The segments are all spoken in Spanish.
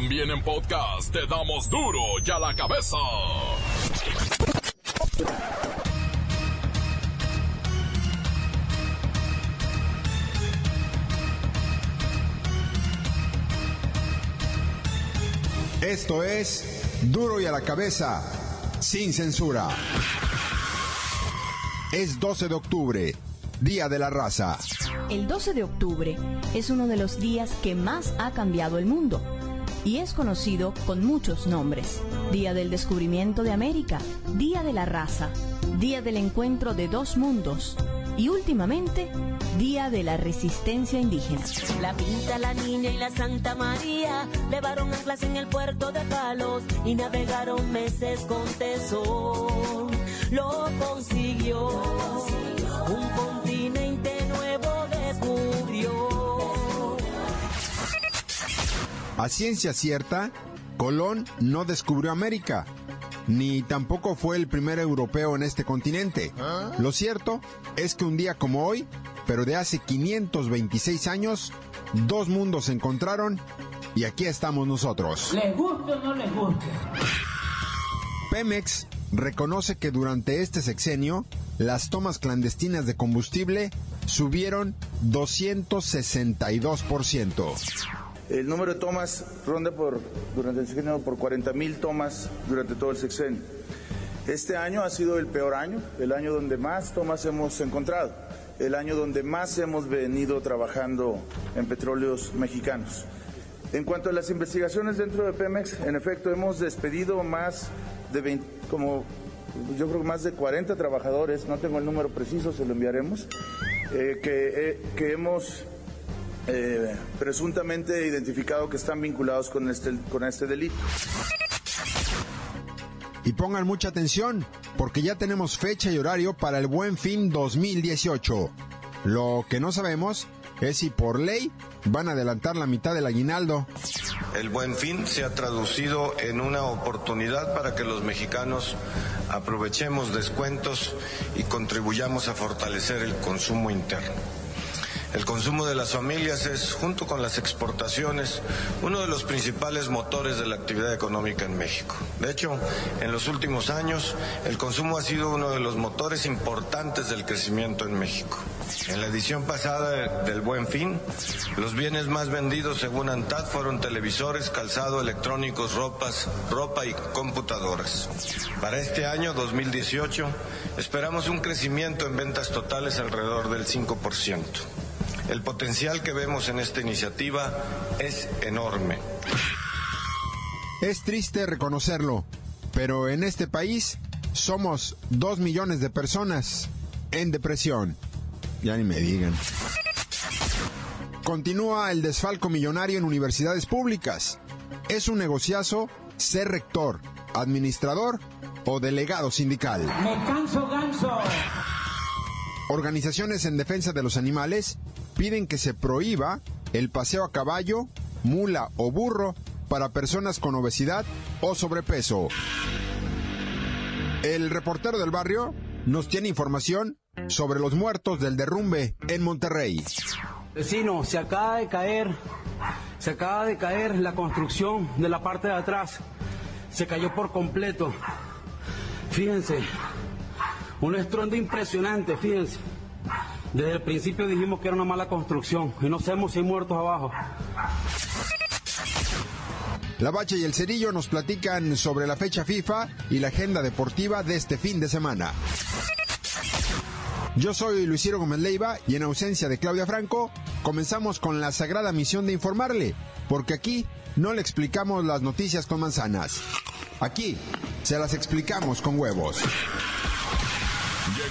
También en podcast te damos duro y a la cabeza. Esto es duro y a la cabeza, sin censura. Es 12 de octubre, Día de la Raza. El 12 de octubre es uno de los días que más ha cambiado el mundo y es conocido con muchos nombres. Día del descubrimiento de América, Día de la Raza, Día del encuentro de dos mundos y últimamente Día de la Resistencia Indígena. La Pinta, la Niña y la Santa María levaron anclas en el puerto de Palos y navegaron meses con tesón. Lo consiguió, un A ciencia cierta, Colón no descubrió América, ni tampoco fue el primer europeo en este continente. Lo cierto es que un día como hoy, pero de hace 526 años, dos mundos se encontraron y aquí estamos nosotros. ¿Les guste o no les guste? Pemex reconoce que durante este sexenio las tomas clandestinas de combustible subieron 262%. El número de tomas ronda por, durante el sexenio por 40 mil tomas durante todo el sexenio. Este año ha sido el peor año, el año donde más tomas hemos encontrado, el año donde más hemos venido trabajando en petróleos mexicanos. En cuanto a las investigaciones dentro de Pemex, en efecto hemos despedido más de 20, como yo creo más de 40 trabajadores, no tengo el número preciso, se lo enviaremos, eh, que, eh, que hemos eh, presuntamente identificado que están vinculados con este, con este delito. Y pongan mucha atención, porque ya tenemos fecha y horario para el Buen Fin 2018. Lo que no sabemos es si por ley van a adelantar la mitad del aguinaldo. El buen fin se ha traducido en una oportunidad para que los mexicanos aprovechemos descuentos y contribuyamos a fortalecer el consumo interno. El consumo de las familias es, junto con las exportaciones, uno de los principales motores de la actividad económica en México. De hecho, en los últimos años, el consumo ha sido uno de los motores importantes del crecimiento en México. En la edición pasada del Buen Fin, los bienes más vendidos según ANTAD fueron televisores, calzado, electrónicos, ropas, ropa y computadoras. Para este año 2018, esperamos un crecimiento en ventas totales alrededor del 5%. El potencial que vemos en esta iniciativa es enorme. Es triste reconocerlo, pero en este país somos dos millones de personas en depresión. Ya ni me digan. Continúa el desfalco millonario en universidades públicas. Es un negociazo ser rector, administrador o delegado sindical. Me canso ganso. Organizaciones en defensa de los animales piden que se prohíba el paseo a caballo, mula o burro para personas con obesidad o sobrepeso. El reportero del barrio nos tiene información sobre los muertos del derrumbe en Monterrey. Vecino, se acaba de caer, se acaba de caer la construcción de la parte de atrás. Se cayó por completo. Fíjense, un estruendo impresionante, fíjense. Desde el principio dijimos que era una mala construcción y no sabemos si hay muertos abajo. La Bacha y el Cerillo nos platican sobre la fecha FIFA y la agenda deportiva de este fin de semana. Yo soy Luisiro Gómez Leiva y en ausencia de Claudia Franco, comenzamos con la sagrada misión de informarle, porque aquí no le explicamos las noticias con manzanas. Aquí se las explicamos con huevos.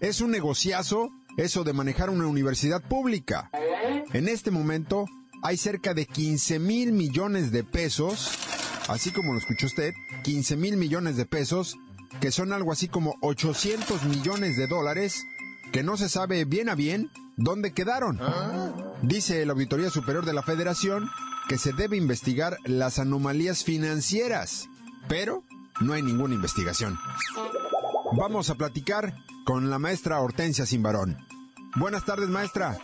Es un negociazo eso de manejar una universidad pública. En este momento hay cerca de 15 mil millones de pesos así como lo escuchó usted, 15 mil millones de pesos, que son algo así como 800 millones de dólares, que no se sabe bien a bien dónde quedaron. Dice la Auditoría Superior de la Federación que se debe investigar las anomalías financieras, pero no hay ninguna investigación. Vamos a platicar con la maestra Hortensia Simbarón. Buenas tardes, maestra.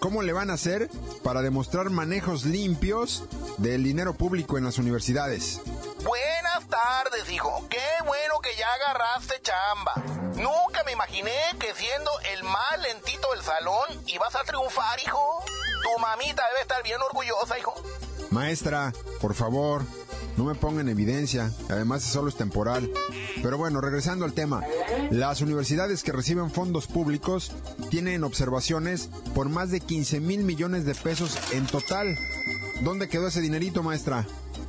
¿Cómo le van a hacer para demostrar manejos limpios del dinero público en las universidades? Buenas tardes, hijo. Qué bueno que ya agarraste chamba. Nunca me imaginé que siendo el más lentito del salón ibas a triunfar, hijo. Tu mamita debe estar bien orgullosa, hijo. Maestra, por favor, no me ponga en evidencia, además solo es temporal. Pero bueno, regresando al tema, las universidades que reciben fondos públicos tienen observaciones por más de 15 mil millones de pesos en total. ¿Dónde quedó ese dinerito, maestra?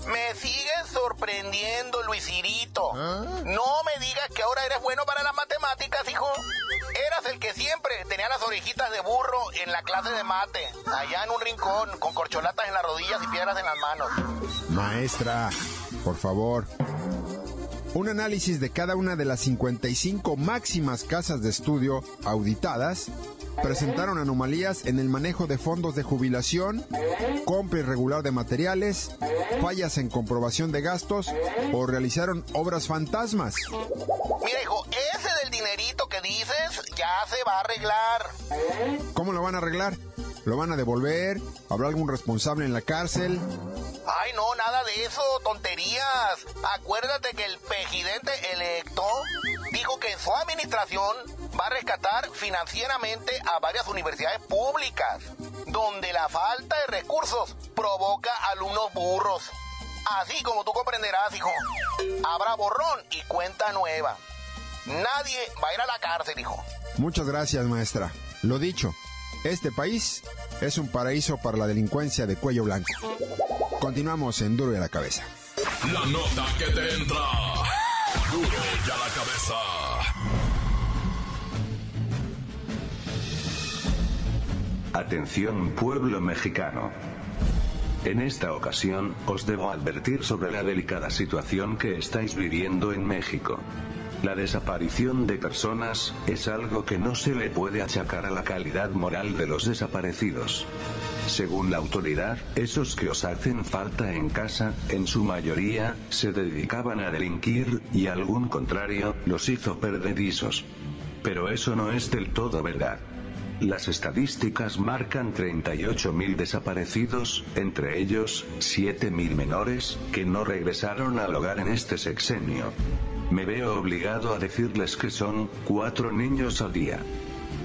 Me sigues sorprendiendo, Luisirito. No me digas que ahora eres bueno para las matemáticas, hijo. Eras el que siempre tenía las orejitas de burro en la clase de mate, allá en un rincón, con corcholatas en las rodillas y piedras en las manos. Maestra, por favor. Un análisis de cada una de las 55 máximas casas de estudio auditadas presentaron anomalías en el manejo de fondos de jubilación, compra irregular de materiales, fallas en comprobación de gastos o realizaron obras fantasmas. Mira, hijo, ese del dinerito que dices ya se va a arreglar. ¿Cómo lo van a arreglar? ¿Lo van a devolver? ¿Habrá algún responsable en la cárcel? Ay, no, nada de eso, tonterías. Acuérdate que el presidente electo dijo que su administración va a rescatar financieramente a varias universidades públicas, donde la falta de recursos provoca alumnos burros. Así como tú comprenderás, hijo, habrá borrón y cuenta nueva. Nadie va a ir a la cárcel, hijo. Muchas gracias, maestra. Lo dicho, este país es un paraíso para la delincuencia de cuello blanco. Continuamos en Duro y a la cabeza. La nota que te entra. Duro y a la cabeza. Atención pueblo mexicano. En esta ocasión, os debo advertir sobre la delicada situación que estáis viviendo en México. La desaparición de personas es algo que no se le puede achacar a la calidad moral de los desaparecidos. Según la autoridad, esos que os hacen falta en casa, en su mayoría, se dedicaban a delinquir, y algún contrario, los hizo perdedizos. Pero eso no es del todo verdad. Las estadísticas marcan 38.000 desaparecidos, entre ellos, 7.000 menores, que no regresaron al hogar en este sexenio. Me veo obligado a decirles que son, cuatro niños al día.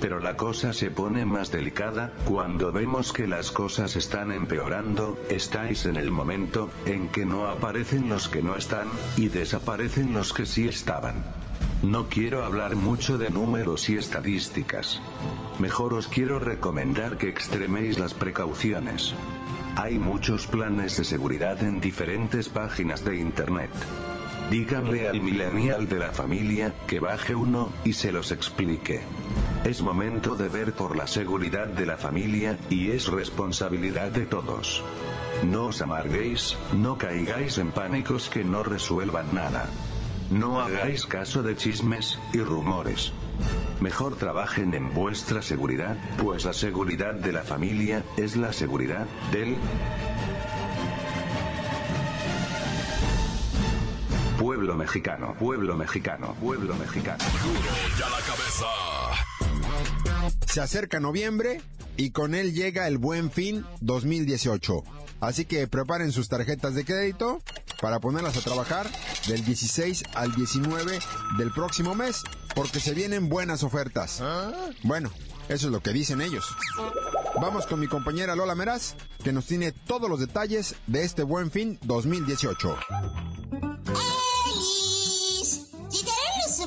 Pero la cosa se pone más delicada, cuando vemos que las cosas están empeorando, estáis en el momento, en que no aparecen los que no están, y desaparecen los que sí estaban. No quiero hablar mucho de números y estadísticas. Mejor os quiero recomendar que extreméis las precauciones. Hay muchos planes de seguridad en diferentes páginas de Internet. Díganle al millennial de la familia que baje uno y se los explique. Es momento de ver por la seguridad de la familia, y es responsabilidad de todos. No os amarguéis, no caigáis en pánicos que no resuelvan nada. No hagáis caso de chismes y rumores. Mejor trabajen en vuestra seguridad, pues la seguridad de la familia es la seguridad del pueblo mexicano, pueblo mexicano, pueblo mexicano. Se acerca noviembre y con él llega el buen fin 2018. Así que preparen sus tarjetas de crédito para ponerlas a trabajar del 16 al 19 del próximo mes, porque se vienen buenas ofertas. Bueno, eso es lo que dicen ellos. Vamos con mi compañera Lola Meraz, que nos tiene todos los detalles de este buen fin 2018.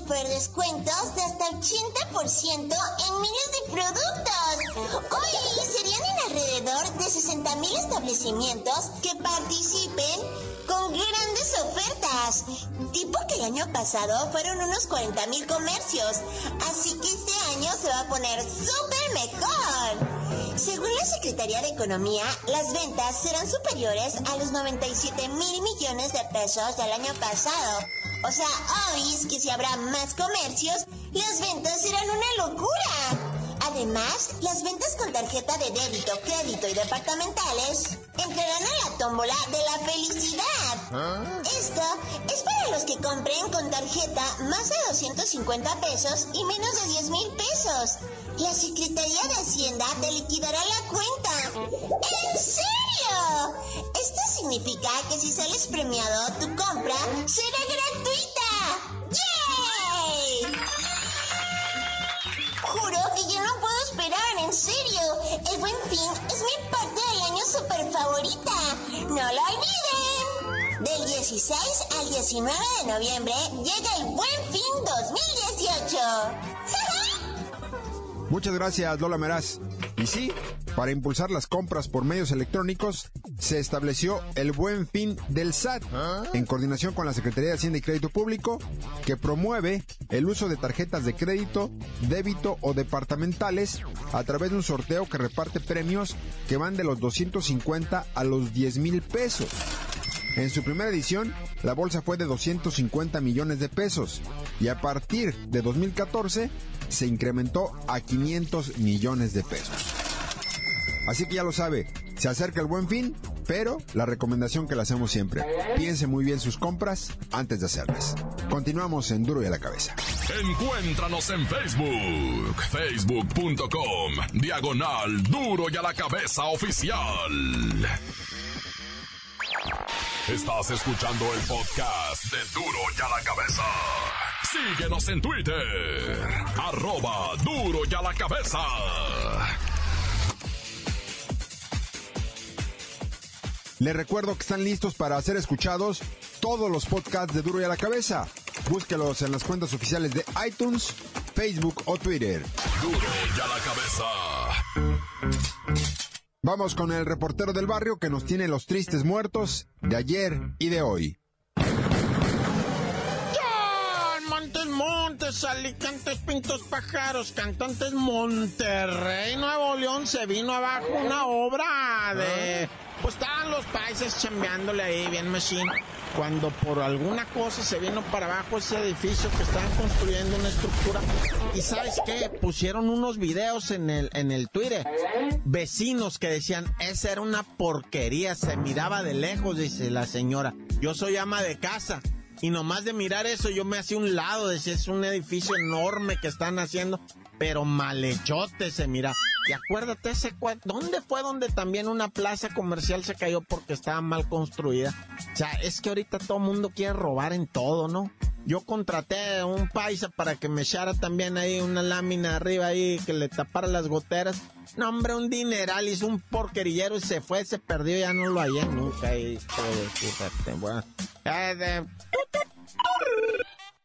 Super descuentos de hasta 80% en miles de productos. Hoy serían en alrededor de 60 mil establecimientos que participen con grandes ofertas. Tipo que el año pasado fueron unos 40 mil comercios. Así que este año se va a poner súper mejor. Según la Secretaría de Economía, las ventas serán superiores a los 97 mil millones de pesos del año pasado. O sea, es que si habrá más comercios, las ventas serán una locura. Además, las ventas con tarjeta de débito, crédito y departamentales entrarán a la tómbola de la felicidad. ¿Ah? Esto es para los que compren con tarjeta más de 250 pesos y menos de 10 mil pesos. La Secretaría de Hacienda te liquidará la cuenta. ¿En serio? Esto significa que si sales premiado, tu compra será buen fin es mi parte del año super favorita. No lo olviden. Del 16 al 19 de noviembre llega el buen fin 2018. Muchas gracias, Lola Meraz. Y sí, para impulsar las compras por medios electrónicos, se estableció el Buen Fin del SAT, en coordinación con la Secretaría de Hacienda y Crédito Público, que promueve el uso de tarjetas de crédito, débito o departamentales a través de un sorteo que reparte premios que van de los 250 a los 10 mil pesos. En su primera edición, la bolsa fue de 250 millones de pesos y a partir de 2014 se incrementó a 500 millones de pesos. Así que ya lo sabe, se acerca el buen fin, pero la recomendación que le hacemos siempre, piense muy bien sus compras antes de hacerlas. Continuamos en Duro y a la cabeza. Encuéntranos en Facebook, facebook.com, diagonal Duro y a la cabeza oficial. Estás escuchando el podcast de Duro y a la cabeza. Síguenos en Twitter. Arroba duro y a la cabeza. Les recuerdo que están listos para ser escuchados todos los podcasts de Duro y a la cabeza. Búsquelos en las cuentas oficiales de iTunes, Facebook o Twitter. Duro y a la cabeza. Vamos con el reportero del barrio que nos tiene los tristes muertos de ayer y de hoy. Montes, Alicantes, Pintos, Pájaros, Cantantes, Monterrey, Nuevo León, se vino abajo una obra de... Pues estaban los países chambeándole ahí, bien machine, cuando por alguna cosa se vino para abajo ese edificio que estaban construyendo una estructura. Y ¿sabes qué? Pusieron unos videos en el, en el Twitter. Vecinos que decían, esa era una porquería, se miraba de lejos, dice la señora. Yo soy ama de casa y nomás de mirar eso, yo me hacía un lado, decía, es un edificio enorme que están haciendo, pero malhechote se mira. Y acuérdate ese ¿dónde fue donde también una plaza comercial se cayó porque estaba mal construida? O sea, es que ahorita todo el mundo quiere robar en todo, ¿no? Yo contraté a un paisa para que me echara también ahí una lámina arriba ahí que le tapara las goteras. No, hombre, un dineral, hizo un porquerillero y se fue, se perdió, ya no lo hallé nunca. Y, fíjate, bueno.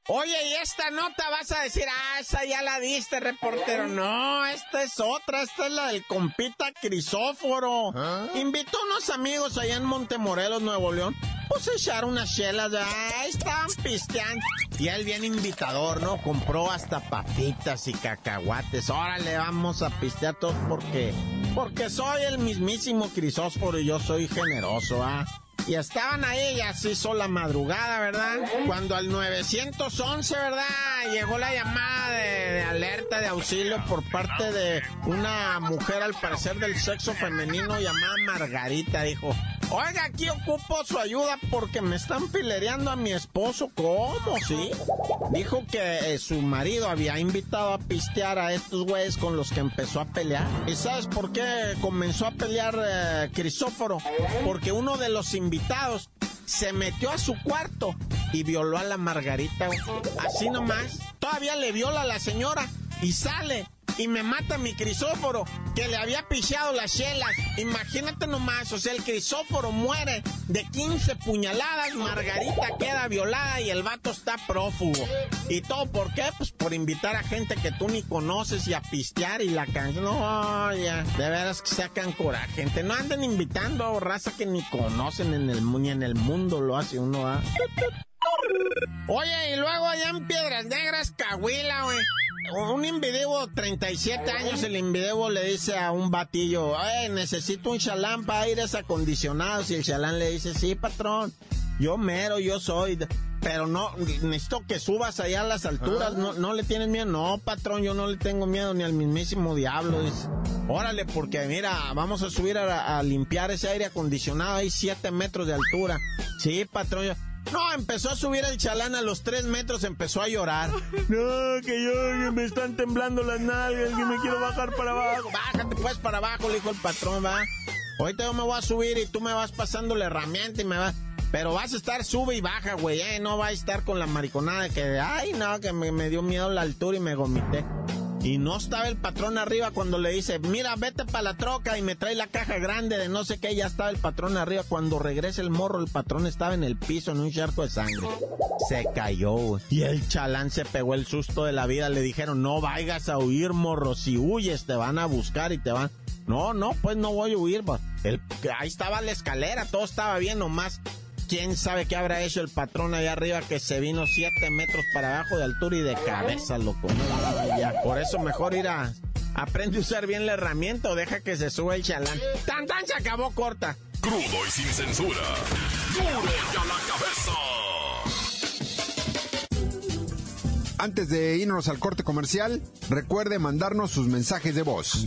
Oye, y esta nota vas a decir, ah, esa ya la diste, reportero. No, esta es otra, esta es la del compita Crisóforo. ¿Ah? Invitó a unos amigos allá en Montemorelos, Nuevo León, pues echar unas chelas, ahí estaban pisteando. Y él bien invitador, ¿no? Compró hasta papitas y cacahuates. Órale, vamos a pistear todos porque, porque soy el mismísimo Crisóforo y yo soy generoso, ¿ah? Y estaban ahí, ya se hizo la madrugada, ¿verdad? Cuando al 911, ¿verdad? Llegó la llamada de, alerta, de auxilio por parte de una mujer, al parecer del sexo femenino, llamada Margarita. Dijo, oiga, aquí ocupo su ayuda porque me están filereando a mi esposo. ¿Cómo? ¿Sí? Dijo que eh, su marido había invitado a pistear a estos güeyes con los que empezó a pelear. ¿Y sabes por qué comenzó a pelear eh, Crisóforo? Porque uno de los invitados se metió a su cuarto y violó a la Margarita. Así nomás. Todavía le viola a la señora y sale y me mata mi crisóforo que le había pichado las chelas. Imagínate nomás, o sea, el crisóforo muere de 15 puñaladas, Margarita queda violada y el vato está prófugo. ¿Y todo por qué? Pues por invitar a gente que tú ni conoces y a pistear y la canción. No, ya, de veras que sacan coraje, gente. No anden invitando a raza que ni conocen en el, ni en el mundo lo hace uno, ¿ah? Oye, y luego allá en Piedras Negras, Cahuila, güey un invidebo, 37 años, el invidebo le dice a un batillo, eh, necesito un chalán para aires acondicionados. Y el chalán le dice, sí, patrón, yo mero, yo soy. Pero no, necesito que subas allá a las alturas. No, no le tienes miedo. No, patrón, yo no le tengo miedo ni al mismísimo diablo. Dice, órale, porque mira, vamos a subir a, a limpiar ese aire acondicionado. Hay 7 metros de altura. Sí, patrón. yo- no, empezó a subir el chalán a los tres metros, empezó a llorar. No, que yo, que me están temblando las nalgas, que me quiero bajar para abajo. Bájate pues para abajo, le dijo el patrón, va. Ahorita yo me voy a subir y tú me vas pasando la herramienta y me vas... Pero vas a estar sube y baja, güey, eh, no vas a estar con la mariconada de que, ay, no, que me, me dio miedo la altura y me vomité. Y no estaba el patrón arriba cuando le dice, mira, vete para la troca y me trae la caja grande de no sé qué, ya estaba el patrón arriba. Cuando regresa el morro, el patrón estaba en el piso en un charco de sangre. Se cayó. Y el chalán se pegó el susto de la vida. Le dijeron, no vayas a huir, morro. Si huyes, te van a buscar y te van... No, no, pues no voy a huir. El, ahí estaba la escalera, todo estaba bien, nomás ¿Quién sabe qué habrá hecho el patrón allá arriba que se vino siete metros para abajo de altura y de cabeza, loco? Ya, por eso mejor ir a... Aprende a usar bien la herramienta o deja que se suba el chalán. ¡Tan, tan! Se acabó corta. Crudo y sin censura. Duro y a la cabeza. Antes de irnos al corte comercial, recuerde mandarnos sus mensajes de voz.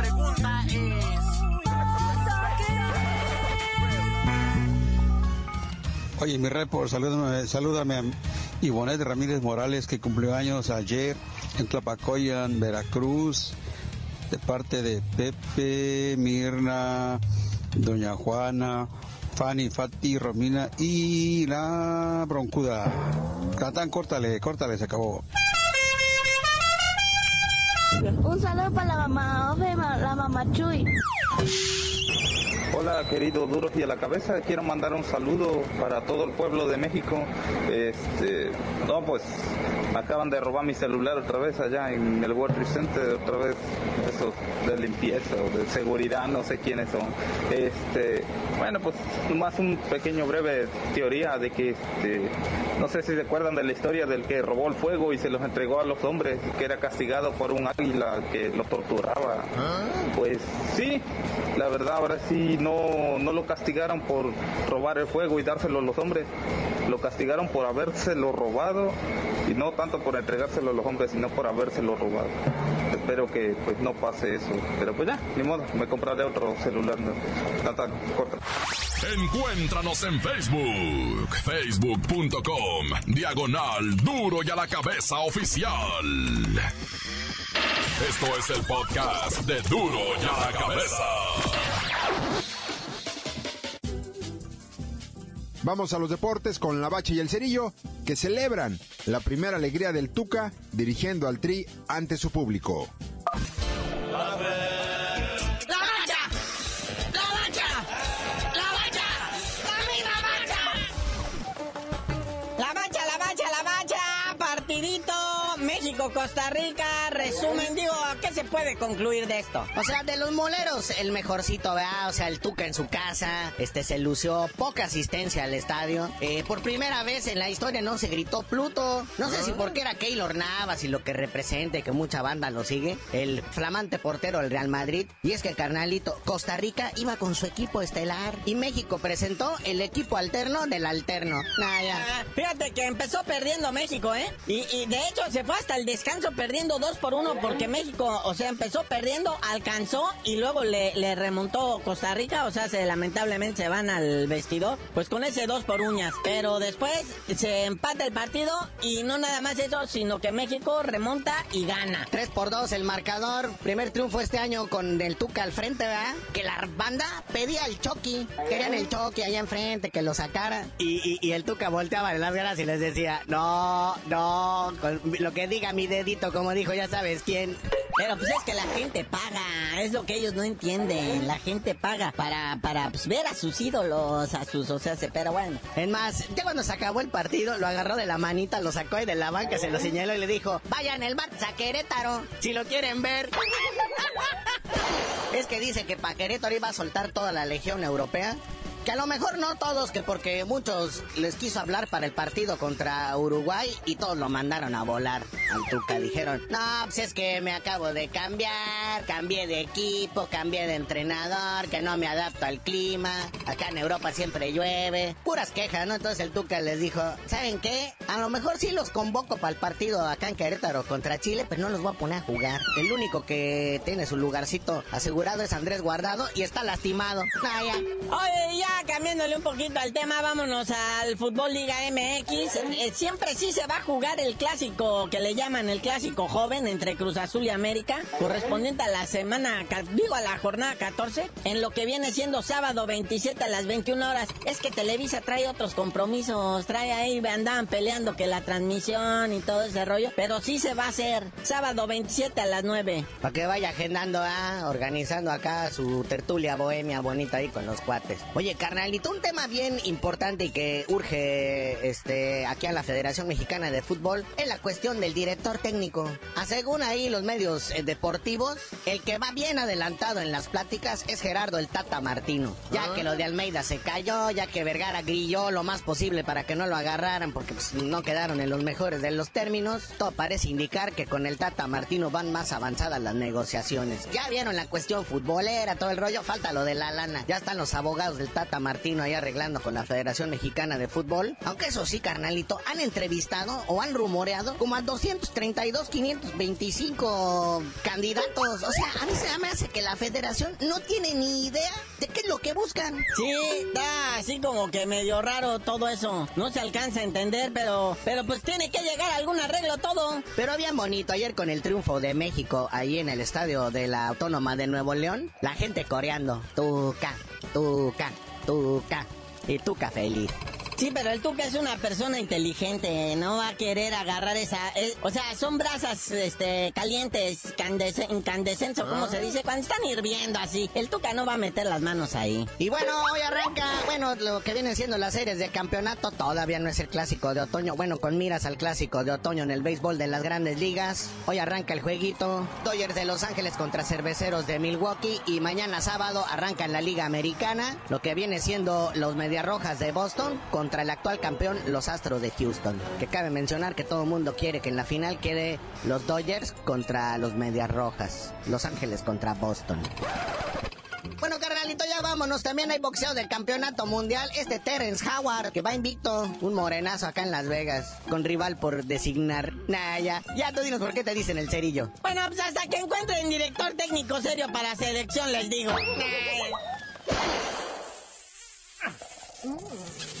Oye, mi report, salúdame, salúdame a Ivonette Ramírez Morales, que cumplió años ayer en Tlapacoyan, Veracruz, de parte de Pepe, Mirna, Doña Juana, Fanny, Fati, Romina y la broncuda. Catán, córtale, córtale, se acabó. Un saludo para la mamá, la mamá Chuy. Hola querido Duros y a la cabeza, quiero mandar un saludo para todo el pueblo de México. Este, no pues acaban de robar mi celular otra vez allá en el World Trade Center, otra vez esos de limpieza o de seguridad, no sé quiénes son. Este, bueno pues más un pequeño breve teoría de que este, no sé si se acuerdan de la historia del que robó el fuego y se los entregó a los hombres, que era castigado por un águila que lo torturaba. Pues sí, la verdad ahora sí no, no lo castigaron por robar el fuego y dárselo a los hombres, lo castigaron por habérselo robado y no tanto por entregárselo a los hombres, sino por habérselo robado. Espero que pues no pase eso, pero pues ya, ni modo, me compraré otro celular. ¿no? Tanta corta. Encuéntranos en Facebook, facebook.com, diagonal duro y a la cabeza oficial. Esto es el podcast de duro y a la cabeza. Vamos a los deportes con la Bacha y el Cerillo, que celebran la primera alegría del Tuca dirigiendo al Tri ante su público. México, Costa Rica, resumen, digo, ¿qué se puede concluir de esto? O sea, de los moleros, el mejorcito, ¿verdad? O sea, el Tuca en su casa, este se lució, poca asistencia al estadio. Eh, por primera vez en la historia no se gritó Pluto. No sé si porque era Keylor Navas y lo que represente, que mucha banda lo sigue. El flamante portero del Real Madrid. Y es que el carnalito, Costa Rica iba con su equipo estelar. Y México presentó el equipo alterno del alterno. Nah, ya. Ah, Fíjate que empezó perdiendo México, ¿eh? Y, y de hecho se fue hasta el descanso perdiendo dos por uno porque México, o sea, empezó perdiendo, alcanzó y luego le, le remontó Costa Rica, o sea, se lamentablemente se van al vestidor, pues con ese dos por uñas. Pero después se empata el partido y no nada más eso, sino que México remonta y gana. 3 por 2 el marcador. Primer triunfo este año con el Tuca al frente, ¿verdad? Que la banda pedía el Chucky. Querían el Chucky allá enfrente, que lo sacara. Y, y- y el Tuca volteaba de las ganas y les decía, no, no, con lo que diga mi dedito, como dijo ya sabes quién. Pero pues es que la gente paga, es lo que ellos no entienden. La gente paga para, para pues, ver a sus ídolos, a sus, o sea, se- pero bueno. Es más, ya cuando se acabó el partido, lo agarró de la manita, lo sacó ahí de la banca, se lo señaló y le dijo, vayan el Barça a Querétaro, si lo quieren ver. es que dice que para Querétaro iba a soltar toda la legión europea. Que a lo mejor no todos, que porque muchos les quiso hablar para el partido contra Uruguay y todos lo mandaron a volar al Tuca. Dijeron, no, pues es que me acabo de cambiar, cambié de equipo, cambié de entrenador, que no me adapto al clima, acá en Europa siempre llueve. Puras quejas, ¿no? Entonces el Tuca les dijo, ¿saben qué? A lo mejor sí los convoco para el partido acá en Querétaro contra Chile, pero no los voy a poner a jugar. El único que tiene su lugarcito asegurado es Andrés Guardado y está lastimado. Ah, ya. Oye, ya cambiándole un poquito al tema, vámonos al Fútbol Liga MX. Eh, siempre sí se va a jugar el clásico que le llaman el clásico joven entre Cruz Azul y América, correspondiente a la semana, digo a la jornada 14, en lo que viene siendo sábado 27 a las 21 horas. Es que Televisa trae otros compromisos, trae ahí, andaban peleando que la transmisión y todo ese rollo, pero sí se va a hacer sábado 27 a las 9. Para que vaya agendando, ah, organizando acá su tertulia bohemia bonita ahí con los cuates. Oye, carnalito, un tema bien importante y que urge este aquí a la Federación Mexicana de Fútbol es la cuestión del director técnico. A según ahí los medios eh, deportivos, el que va bien adelantado en las pláticas es Gerardo el Tata Martino. Ya que lo de Almeida se cayó, ya que Vergara grilló lo más posible para que no lo agarraran porque pues, no quedaron en los mejores de los términos, todo parece indicar que con el Tata Martino van más avanzadas las negociaciones. Ya vieron la cuestión futbolera, todo el rollo, falta lo de la lana. Ya están los abogados del Tata Martino ahí arreglando con la Federación Mexicana de Fútbol. Aunque eso sí, carnalito, han entrevistado o han rumoreado como a 232, 525 candidatos. O sea, a mí se me hace que la Federación no tiene ni idea de qué es lo que buscan. Sí, está así como que medio raro todo eso. No se alcanza a entender, pero, pero pues tiene que llegar a algún arreglo todo. Pero bien bonito, ayer con el triunfo de México ahí en el estadio de la Autónoma de Nuevo León, la gente coreando, tuca, tuca, tuca, y tuca feliz. Sí, pero el Tuca es una persona inteligente, no va a querer agarrar esa... eh, o sea, son brasas este, calientes, incandescentes, como se dice, cuando están hirviendo así. El Tuca no va a meter las manos ahí. Y bueno, hoy arranca, bueno, lo que vienen siendo las series de campeonato, todavía no es el clásico de otoño, bueno, con miras al clásico de otoño en el béisbol de las grandes ligas. Hoy arranca el jueguito, Dodgers de Los Ángeles contra Cerveceros de Milwaukee y mañana sábado arranca en la Liga Americana, lo que viene siendo los Mediarrojas de Boston contra el actual campeón, los Astros de Houston. Que cabe mencionar que todo el mundo quiere que en la final quede los Dodgers contra los Medias Rojas, Los Ángeles contra Boston. Bueno, carnalito, ya vámonos. También hay boxeo del campeonato mundial. Este Terence Howard, que va invicto. Un morenazo acá en Las Vegas. Con rival por designar. Nah, ya. Ya tú dinos por qué te dicen el cerillo. Bueno, pues hasta que encuentren director técnico serio para selección, les digo. ¡La